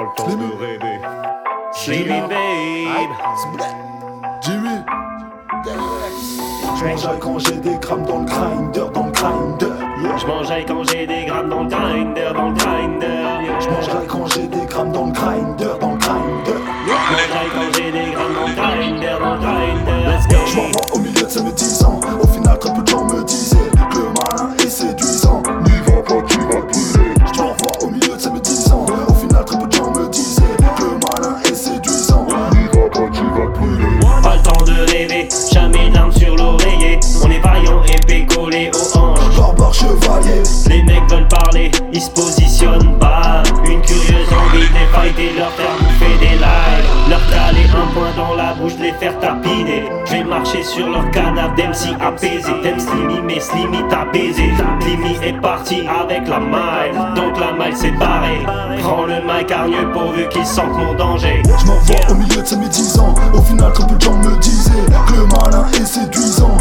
Pas le temps de rêver. Babe. Jimmy. Je mangeais quand j'ai des grammes dans le grinder, dans le grinder. Je mangeais quand j'ai des grammes dans le grinder, dans le chevalier. Les mecs veulent parler, ils se positionnent pas. Une curieuse envie de les fighter, leur faire bouffer des lives. Leur caler un point dans la bouche, les faire tapiner. Je vais marcher sur leur cadavre, d'MC apaisé. T'aimes Slimmy, mais Slimmy t'a baisé. Slimmy est parti avec la maille, donc la maille s'est barrée. Prends le mic hargneux pourvu qu'ils sentent mon danger. Je m'en vois au milieu de ces mes 10 ans. Au final, très peu de gens me disaient que le malin est séduisant.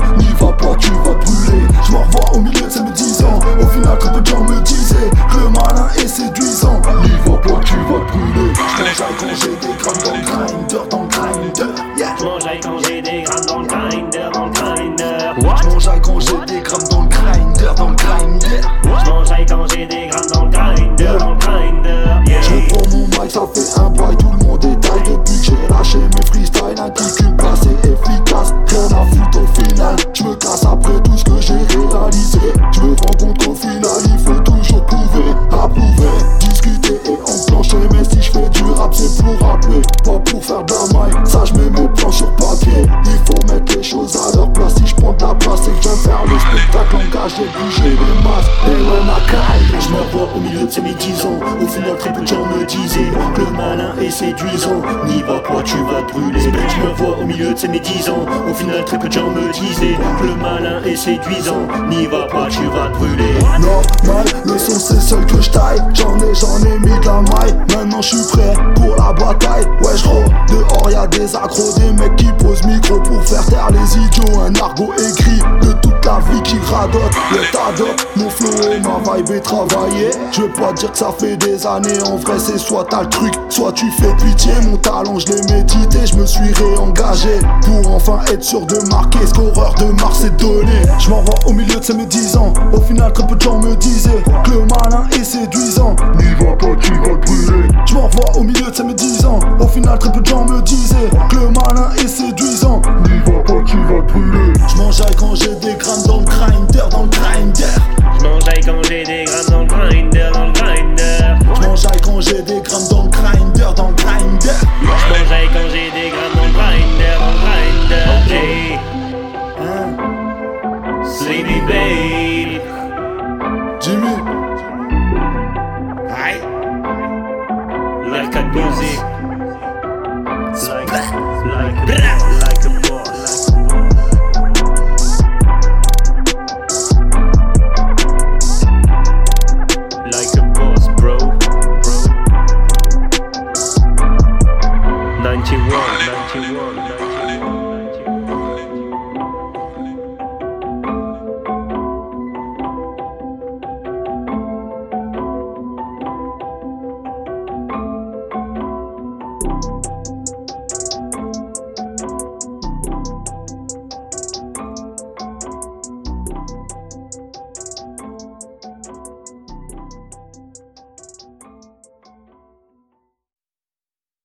solution. Vois au milieu de ces mes 10 ans. Au final, très peu de gens me disaient le malin est séduisant. N'y va pas, tu vas te brûler. Je me vois au milieu de ces mes 10 ans. Au final, très peu de gens me disaient le malin est séduisant. N'y va pas, tu vas te brûler. Normal, le son c'est seul que je taille. J'en ai, j'en ai mis de la maille. Maintenant, je suis prêt pour la bataille. Ouais, je Dehors, y'a des accros, des mecs qui posent micro pour faire taire les idiots. Un argot écrit de toute la vie qui radote. Le tadote, mon flow et ma vibe est travaillée. Veux pas dire que ça fait des années. En vrai, c'est soit t'as le truc, soit tu fais pitié. Mon talent, je l'ai médité. Je me suis réengagé pour enfin être sûr de marquer qu'horreur de Mars est donné. Je m'en au milieu de ces mes 10 ans. Au final, très peu de gens me disaient que le malin est séduisant. N'y va pas, tu vas brûler. Je m'en au milieu de ces mes 10 ans. Au final, très peu de gens me disaient que le malin est séduisant. N'y va pas, tu vas brûler. Je quand j'ai comme dans le grinder, dans le grinder. Quand j'ai des grammes grinder, grinder. Hein? Hein? Sleepy babe. Jimmy. Aïe. 91, 91.